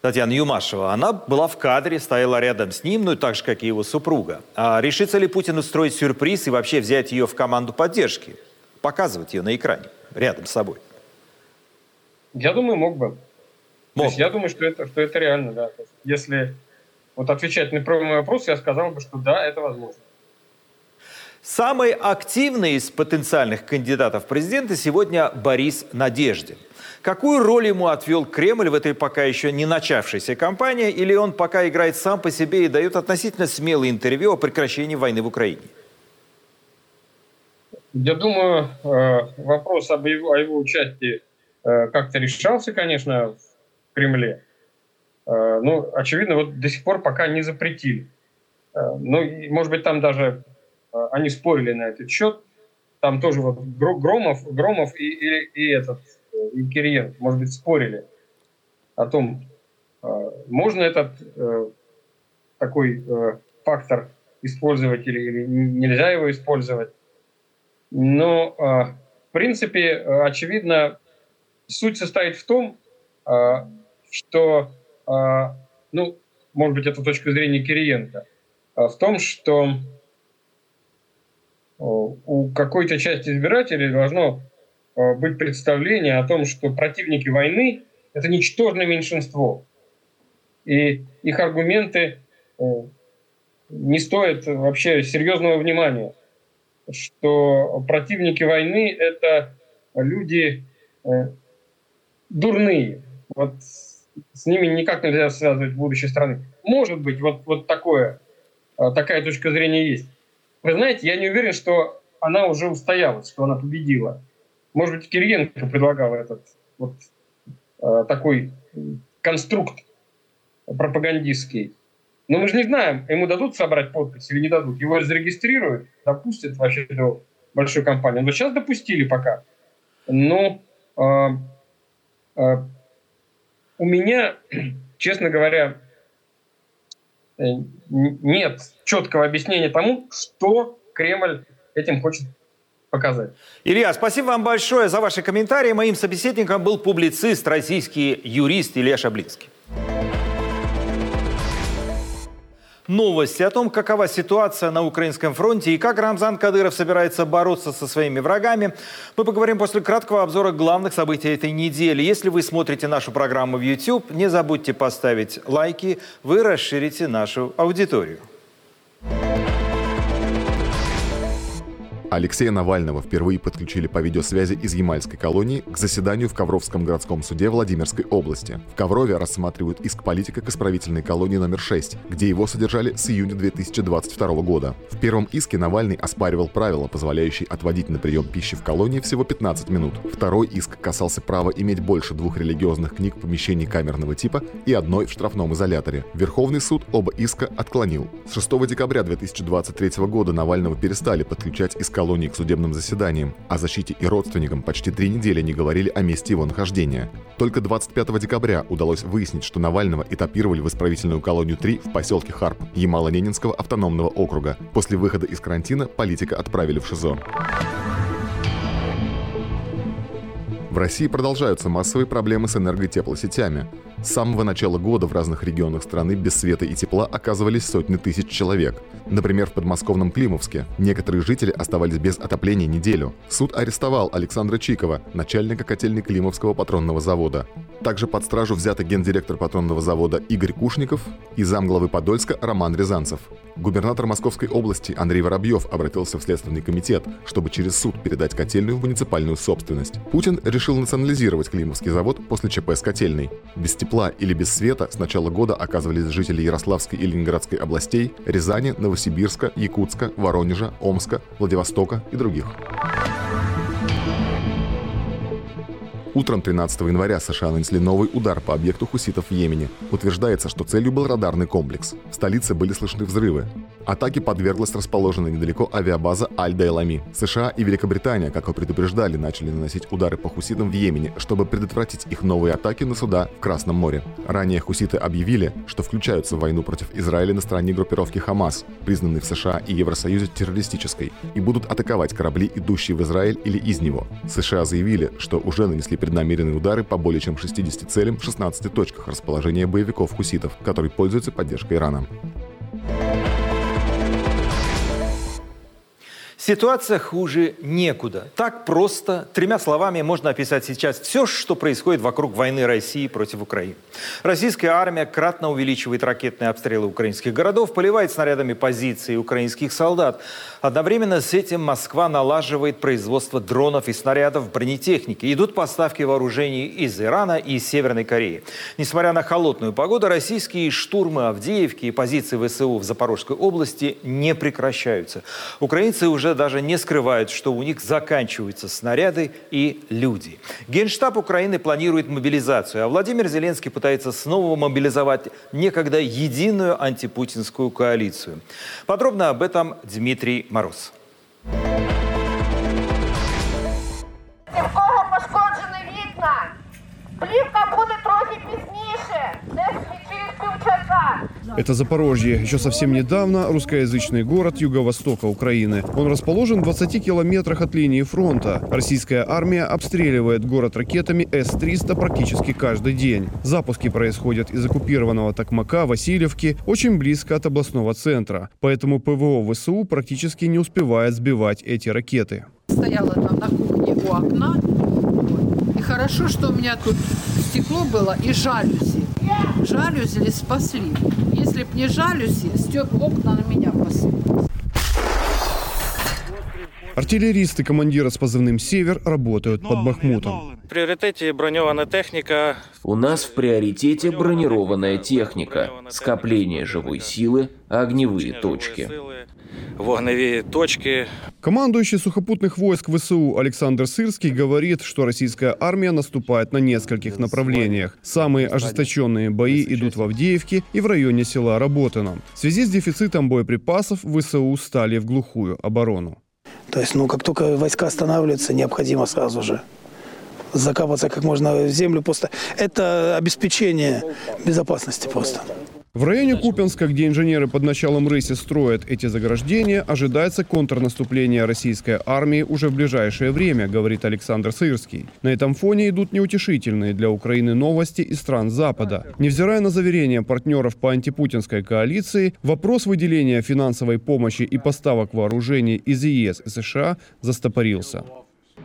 Татьяна Юмашева, она была в кадре, стояла рядом с ним, ну так же, как и его супруга. А решится ли Путин устроить сюрприз и вообще взять ее в команду поддержки? Показывать ее на экране, рядом с собой? Я думаю, мог бы. Мог. То есть я думаю, что это, что это реально, да. если вот отвечать на первый вопрос, я сказал бы, что да, это возможно. Самый активный из потенциальных кандидатов в президенты сегодня Борис Надеждин. Какую роль ему отвел Кремль в этой пока еще не начавшейся кампании, или он пока играет сам по себе и дает относительно смелые интервью о прекращении войны в Украине? Я думаю, э, вопрос об его, о его участии э, как-то решался, конечно, в Кремле. Э, ну, очевидно, вот до сих пор пока не запретили. Ну, может быть, там даже они спорили на этот счет. Там тоже вот Громов, Громов и, и, и этот и Кириенко, может быть, спорили о том, можно этот такой фактор использовать или, или нельзя его использовать. Но, в принципе, очевидно, суть состоит в том, что, ну, может быть, это точка зрения Кириенко, в том, что у какой-то части избирателей должно быть представление о том, что противники войны – это ничтожное меньшинство. И их аргументы не стоят вообще серьезного внимания что противники войны – это люди э, дурные. Вот с ними никак нельзя связывать будущее страны. Может быть, вот, вот такое, э, такая точка зрения есть. Вы знаете, я не уверен, что она уже устоялась, что она победила. Может быть, Кириенко предлагал этот вот э, такой конструкт пропагандистский. Но мы же не знаем, ему дадут собрать подпись или не дадут. Его зарегистрируют, допустят вообще до большой компании. Но сейчас допустили пока. Но э, э, у меня, честно говоря, э, нет четкого объяснения тому, что Кремль этим хочет показать. Илья, спасибо вам большое за ваши комментарии. Моим собеседником был публицист, российский юрист Илья Шаблинский. Новости о том, какова ситуация на украинском фронте и как Рамзан Кадыров собирается бороться со своими врагами, мы поговорим после краткого обзора главных событий этой недели. Если вы смотрите нашу программу в YouTube, не забудьте поставить лайки, вы расширите нашу аудиторию. Алексея Навального впервые подключили по видеосвязи из Ямальской колонии к заседанию в Ковровском городском суде Владимирской области. В Коврове рассматривают иск политика к исправительной колонии номер 6, где его содержали с июня 2022 года. В первом иске Навальный оспаривал правила, позволяющие отводить на прием пищи в колонии всего 15 минут. Второй иск касался права иметь больше двух религиозных книг в помещении камерного типа и одной в штрафном изоляторе. Верховный суд оба иска отклонил. С 6 декабря 2023 года Навального перестали подключать иск колонии к судебным заседаниям, о защите и родственникам почти три недели не говорили о месте его нахождения. Только 25 декабря удалось выяснить, что Навального этапировали в исправительную колонию 3 в поселке Харп Ямало-Ненецкого автономного округа. После выхода из карантина политика отправили в ШИЗО. В России продолжаются массовые проблемы с энерго- и теплосетями. С самого начала года в разных регионах страны без света и тепла оказывались сотни тысяч человек. Например, в подмосковном Климовске некоторые жители оставались без отопления неделю. Суд арестовал Александра Чикова, начальника котельной Климовского патронного завода. Также под стражу взяты гендиректор патронного завода Игорь Кушников и замглавы Подольска Роман Рязанцев. Губернатор Московской области Андрей Воробьев обратился в Следственный комитет, чтобы через суд передать котельную в муниципальную собственность. Путин решил национализировать Климовский завод после ЧП с котельной. Без тепла или без света с начала года оказывались жители Ярославской и Ленинградской областей, Рязани, Новосибирска, Якутска, Воронежа, Омска, Владивостока и других. Утром 13 января США нанесли новый удар по объекту хуситов в Йемене. Утверждается, что целью был радарный комплекс. В столице были слышны взрывы. Атаке подверглась расположенная недалеко авиабаза Аль-Дайлами. США и Великобритания, как и предупреждали, начали наносить удары по хуситам в Йемене, чтобы предотвратить их новые атаки на суда в Красном море. Ранее хуситы объявили, что включаются в войну против Израиля на стороне группировки Хамас, признанной в США и Евросоюзе террористической, и будут атаковать корабли, идущие в Израиль или из него. США заявили, что уже нанесли преднамеренные удары по более чем 60 целям в 16 точках расположения боевиков хуситов, которые пользуются поддержкой Ирана. Ситуация хуже некуда. Так просто, тремя словами можно описать сейчас все, что происходит вокруг войны России против Украины. Российская армия кратно увеличивает ракетные обстрелы украинских городов, поливает снарядами позиции украинских солдат. Одновременно с этим Москва налаживает производство дронов и снарядов бронетехники. Идут поставки вооружений из Ирана и Северной Кореи. Несмотря на холодную погоду, российские штурмы Авдеевки и позиции ВСУ в Запорожской области не прекращаются. Украинцы уже даже не скрывают, что у них заканчиваются снаряды и люди. Генштаб Украины планирует мобилизацию, а Владимир Зеленский пытается снова мобилизовать некогда единую антипутинскую коалицию. Подробно об этом Дмитрий Мороз. В кого пошкоджені вікна? Плівка буде трохи пізніше, десь через півчаса. Это Запорожье. Еще совсем недавно русскоязычный город юго-востока Украины. Он расположен в 20 километрах от линии фронта. Российская армия обстреливает город ракетами С-300 практически каждый день. Запуски происходят из оккупированного Токмака, Васильевки, очень близко от областного центра. Поэтому ПВО ВСУ практически не успевает сбивать эти ракеты. Стояла там на кухне у окна. И хорошо, что у меня тут стекло было и жалюзи. Жалюзи спасли. Если б не жалюзи, стек окна на меня посыпались. Артиллеристы командира с позывным «Север» работают под Бахмутом. В приоритете бронирована техника. У нас в приоритете бронированная техника, скопление живой силы, огневые точки. Вогневі точки. Командующий сухопутных войск ВСУ Александр Сырский говорит, что российская армия наступает на нескольких направлениях. Самые ожесточенные бои идут в Авдеевке и в районе села Работино. В связи с дефицитом боеприпасов ВСУ стали в глухую оборону. То есть, ну, как только войска останавливаются, необходимо сразу же закапываться как можно в землю. Просто это обеспечение безопасности просто. В районе Купенска, где инженеры под началом Рыси строят эти заграждения, ожидается контрнаступление российской армии уже в ближайшее время, говорит Александр Сырский. На этом фоне идут неутешительные для Украины новости из стран Запада. Невзирая на заверения партнеров по антипутинской коалиции, вопрос выделения финансовой помощи и поставок вооружений из ЕС и США застопорился.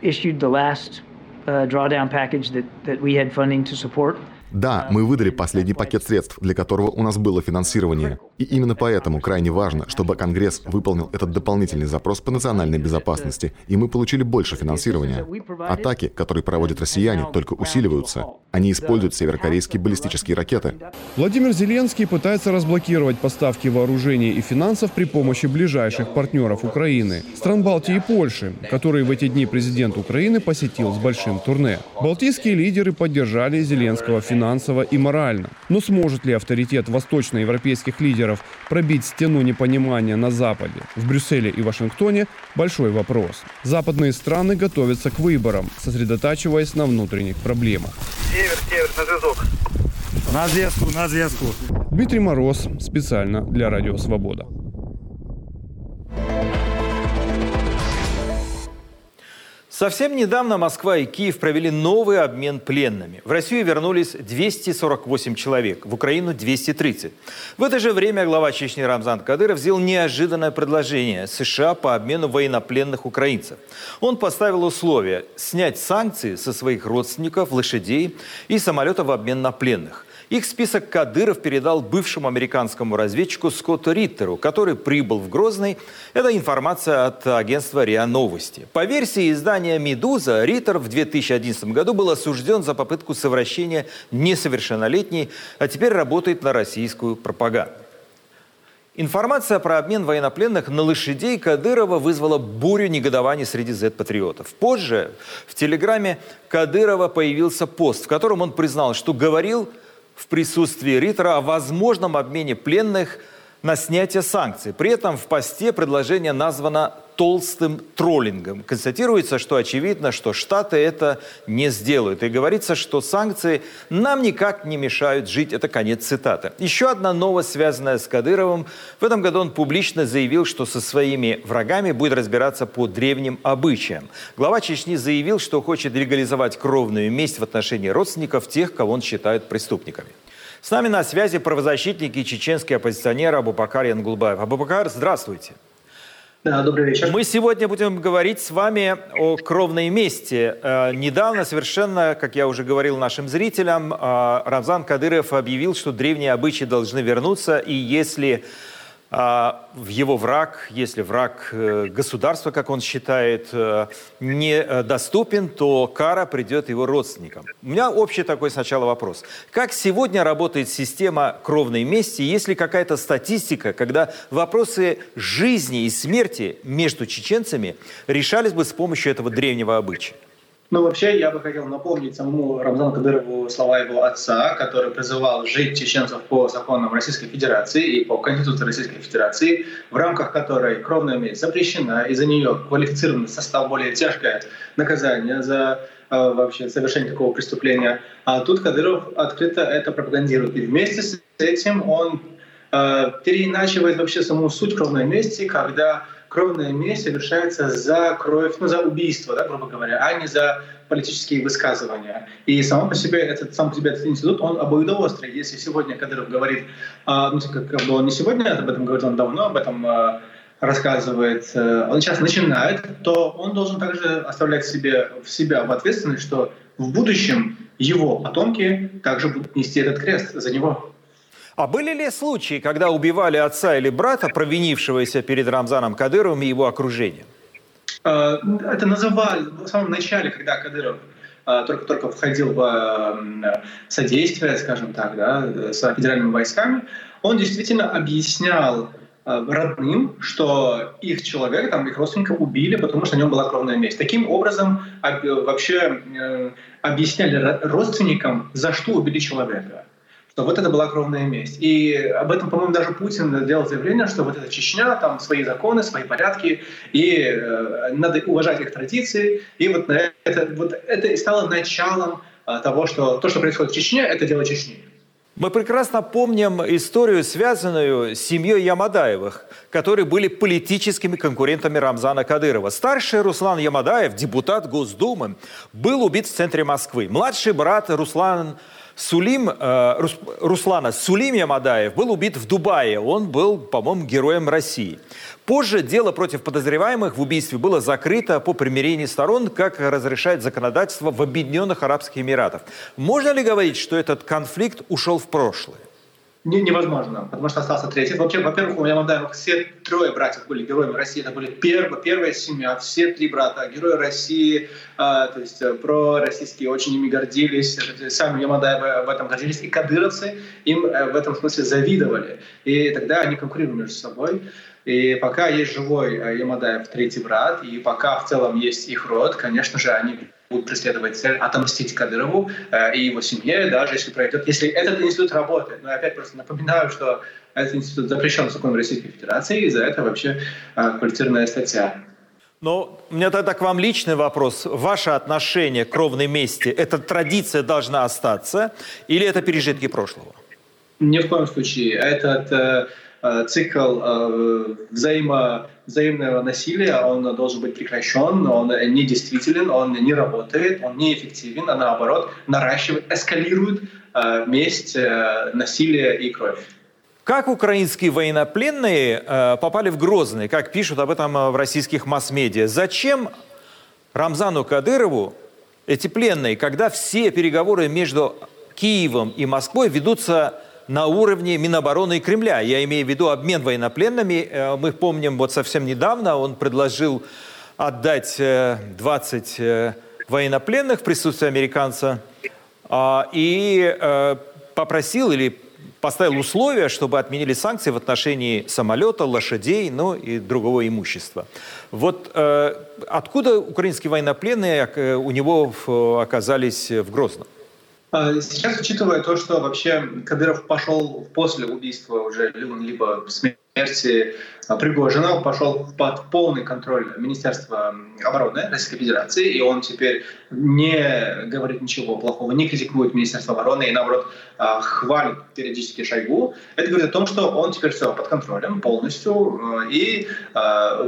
issued the last uh, drawdown package that, that we had funding to support. Да, мы выдали последний пакет средств, для которого у нас было финансирование. И именно поэтому крайне важно, чтобы Конгресс выполнил этот дополнительный запрос по национальной безопасности, и мы получили больше финансирования. Атаки, которые проводят россияне, только усиливаются. Они используют северокорейские баллистические ракеты. Владимир Зеленский пытается разблокировать поставки вооружений и финансов при помощи ближайших партнеров Украины – стран Балтии и Польши, которые в эти дни президент Украины посетил с большим турне. Балтийские лидеры поддержали Зеленского финансово и морально. Но сможет ли авторитет восточноевропейских лидеров пробить стену непонимания на Западе? В Брюсселе и Вашингтоне большой вопрос. Западные страны готовятся к выборам, сосредотачиваясь на внутренних проблемах. Север, север, на зв'язок. На зв'язку, на зв'язку. Дмитрий Мороз специально для Радио Свобода. Совсем недавно Москва и Киев провели новый обмен пленными. В Россию вернулись 248 человек, в Украину 230. В это же время глава Чечни Рамзан Кадыров сделал неожиданное предложение США по обмену военнопленных украинцев. Он поставил условие снять санкции со своих родственников, лошадей и самолетов в обмен на пленных. Их список Кадыров передал бывшему американскому разведчику Скотту Риттеру, который прибыл в Грозный. Это информация от агентства РИА Новости. По версии издания «Медуза», Риттер в 2011 году был осужден за попытку совращения несовершеннолетней, а теперь работает на российскую пропаганду. Информация про обмен военнопленных на лошадей Кадырова вызвала бурю негодования среди Z-патриотов. Позже в Телеграме Кадырова появился пост, в котором он признал, что говорил – в присутствии Риттера о возможном обмене пленных на снятие санкций. При этом в посте предложение названо толстым троллингом. Констатируется, что очевидно, что Штаты это не сделают. И говорится, что санкции нам никак не мешают жить. Это конец цитаты. Еще одна новость, связанная с Кадыровым. В этом году он публично заявил, что со своими врагами будет разбираться по древним обычаям. Глава Чечни заявил, что хочет легализовать кровную месть в отношении родственников тех, кого он считает преступниками. С нами на связи правозащитник и чеченский оппозиционер Абубакар Янгулбаев. Абубакар, здравствуйте. Да, добрый вечер. Мы сегодня будем говорить с вами о кровной мести. Э, недавно совершенно, как я уже говорил нашим зрителям, э, Рамзан Кадыров объявил, что древние обычаи должны вернуться, и если в его враг, если враг э, государства, как он считает, э, недоступен, то кара придет его родственникам. У меня общий такой сначала вопрос. Как сегодня работает система кровной мести? Есть ли какая-то статистика, когда вопросы жизни и смерти между чеченцами решались бы с помощью этого древнего обычая? Ну, вообще, я бы хотел напомнить самому Рамзану Кадырову слова его отца, который призывал жить чеченцев по законам Российской Федерации и по Конституции Российской Федерации, в рамках которой кровная месть запрещена, и за нее квалифицирован состав более тяжкое наказание за э, вообще совершение такого преступления. А тут Кадыров открыто это пропагандирует. И вместе с этим он э, переиначивает вообще саму суть кровной мести, когда кровная месть совершается за кровь, ну, за убийство, да, грубо говоря, а не за политические высказывания. И сам по себе этот, сам по себе этот институт, он обоюдоострый. Если сегодня Кадыров говорит, а, ну, как, как бы он не сегодня об этом говорит, он давно об этом а, рассказывает, а, он сейчас начинает, то он должен также оставлять себе, в себя в ответственность, что в будущем его потомки также будут нести этот крест за него. А были ли случаи, когда убивали отца или брата, провинившегося перед Рамзаном Кадыровым и его окружением? Э, это называли в самом начале, когда Кадыров только-только э, входил в э, содействие, скажем так, да, с федеральными войсками, он действительно объяснял родным, что их человека, там, их родственника убили, потому что на нем была кровная месть. Таким образом вообще объясняли родственникам, за что убили человека что вот это была кровная месть. И об этом, по-моему, даже Путин сделал заявление, что вот эта Чечня, там свои законы, свои порядки, и э, надо уважать их традиции. И вот, это, вот это и стало началом э, того, что то, что происходит в Чечне, это дело Чечни. Мы прекрасно помним историю, связанную с семьей Ямадаевых, которые были политическими конкурентами Рамзана Кадырова. Старший Руслан Ямадаев, депутат Госдумы, был убит в центре Москвы. Младший брат Руслан Сулим, э, Руслана Сулим Ямадаев был убит в Дубае. Он был, по-моему, героем России. Позже дело против подозреваемых в убийстве было закрыто по примирению сторон, как разрешает законодательство в Объединенных Арабских Эмиратах. Можно ли говорить, что этот конфликт ушел в прошлое? Не, невозможно, потому что остался третий. Вообще, во-первых, у Ямадаева все трое братьев были героями России. Это были первая, первая семья, все три брата, герои России, э, то есть э, пророссийские, очень ими гордились. Сами Ямадаевы в этом гордились. И кадыровцы им э, в этом смысле завидовали. И тогда они конкурировали между собой. И пока есть живой э, Ямадаев третий брат, и пока в целом есть их род, конечно же, они будут преследовать цель отомстить Кадырову э, и его семье, даже если пройдет, если этот институт работает. Но я опять просто напоминаю, что этот институт запрещен законом Российской Федерации, и за это вообще э, квалифицированная статья. Но у меня тогда к вам личный вопрос. Ваше отношение к кровной мести, эта традиция должна остаться или это пережитки прошлого? Ни в коем случае. Этот э цикл э, взаимо взаимного насилия, он должен быть прекращен, он недействителен, он не работает, он неэффективен, а наоборот наращивает, эскалирует э, месть, э, насилие и кровь. Как украинские военнопленные э, попали в Грозный, как пишут об этом э, в российских масс-медиа? Зачем Рамзану Кадырову эти пленные, когда все переговоры между Киевом и Москвой ведутся на уровне Минобороны и Кремля. Я имею в виду обмен военнопленными. Э, мы помним, вот совсем недавно он предложил отдать 20 э, э, военнопленных в присутствии американца а, и попросил или поставил условия, чтобы отменили санкции в отношении самолета, лошадей, ну и другого имущества. Вот откуда украинские военнопленные у него оказались в Грозном? А, сейчас, учитывая то, что вообще Кадыров пошел после убийства уже либо смерти а, Пригожина, пошел под полный контроль Министерства обороны Российской Федерации, и он теперь не говорит ничего плохого, не критикует Министерство обороны и, наоборот, хвалит периодически Шойгу. Это говорит о том, что он теперь все под контролем полностью и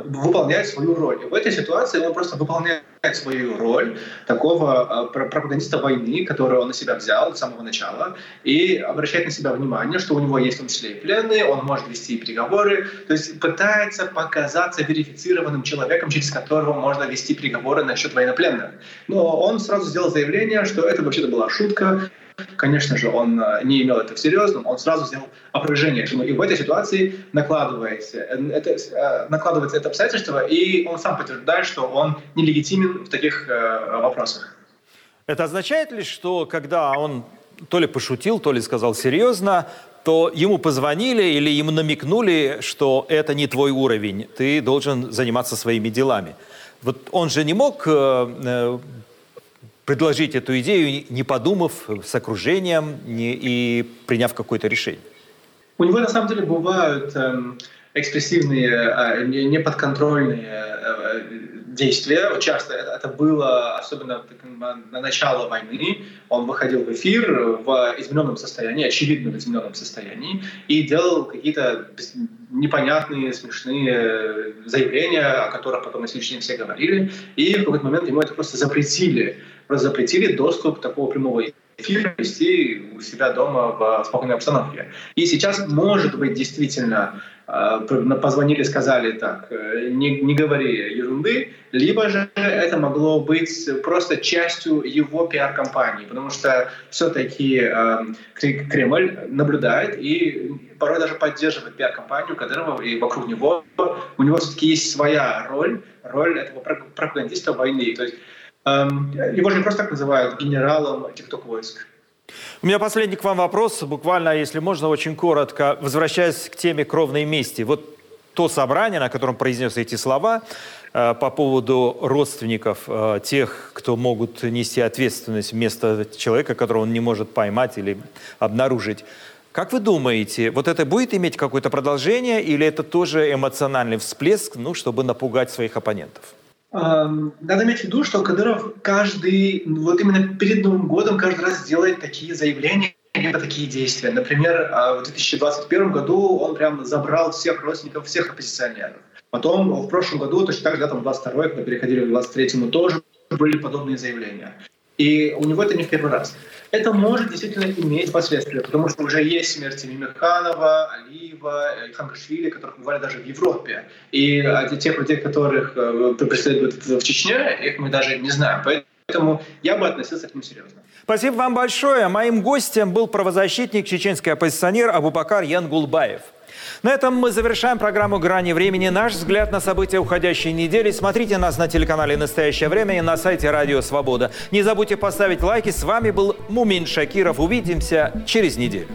выполняет свою роль. И в этой ситуации он просто выполняет свою роль такого пропагандиста войны, которую он на себя взял с самого начала, и обращает на себя внимание, что у него есть в том числе и пленные, он может вести переговоры, то есть пытается показаться верифицированным человеком, через которого можно вести переговоры насчет военнопленных. Но он сразу сделал заявление, что это вообще-то была шутка, Конечно же, он э, не имел это всерьез, он сразу сделал опровержение. И в этой ситуации накладывается э, это, э, накладывается это обстоятельство, и он сам подтверждает, что он нелегитимен в таких вопросах. Это означает ли, что когда он то ли пошутил, то ли сказал серьезно, то ему позвонили или ему намекнули, что это не твой уровень, ты должен заниматься своими делами. Вот он же не мог предложить эту идею, не подумав с окружением не, и приняв какое-то решение? У него на самом деле бывают эм, экспрессивные, э, неподконтрольные э, действия. Часто это было, особенно на начало войны, он выходил в эфир в измененном состоянии, очевидно в измененном состоянии, и делал какие-то непонятные, смешные заявления, о которых потом на следующий день все говорили, и в какой-то момент ему это просто запретили запретили доступ такого прямого эфира вести у себя дома в спокойной обстановке. И сейчас, может быть, действительно э, позвонили, сказали так, э, не, не говори ерунды, либо же это могло быть просто частью его пиар-компании, потому что все-таки э, Кремль наблюдает и порой даже поддерживает пиар-компанию Кадырова и вокруг него. У него все-таки есть своя роль, роль этого пропагандиста войны. То есть его же не просто так называют генералом тикток-войск. У меня последний к вам вопрос, буквально, если можно, очень коротко. Возвращаясь к теме кровной мести. Вот то собрание, на котором произнес эти слова э, по поводу родственников э, тех, кто могут нести ответственность вместо человека, которого он не может поймать или обнаружить. Как вы думаете, вот это будет иметь какое-то продолжение или это тоже эмоциональный всплеск, ну, чтобы напугать своих оппонентов? Надо иметь в виду, что Кадыров каждый, вот именно перед Новым годом каждый раз делает такие заявления, либо такие действия. Например, а, в 2021 году он прям забрал всех родственников всех оппозиционеров. Потом в прошлом году, точно так же, да, там 22 когда переходили к 23 тоже были подобные заявления. И у него это не в первый раз. Это может действительно иметь последствия, потому что уже есть смерти Мимиханова, Алиева, Хангашвили, которых бывали даже в Европе. И тех людей, которых э, преследуют в Чечне, их мы даже не знаем. Поэтому Поэтому я бы относился к ним серьезно. Спасибо вам большое. Моим гостем был правозащитник, чеченский оппозиционер Абубакар Янгулбаев. На этом мы завершаем программу «Грани времени». Наш взгляд на события уходящей недели. Смотрите нас на телеканале «Настоящее время» и на сайте «Радио Свобода». Не забудьте поставить лайки. С вами был Мумин Шакиров. Увидимся через неделю.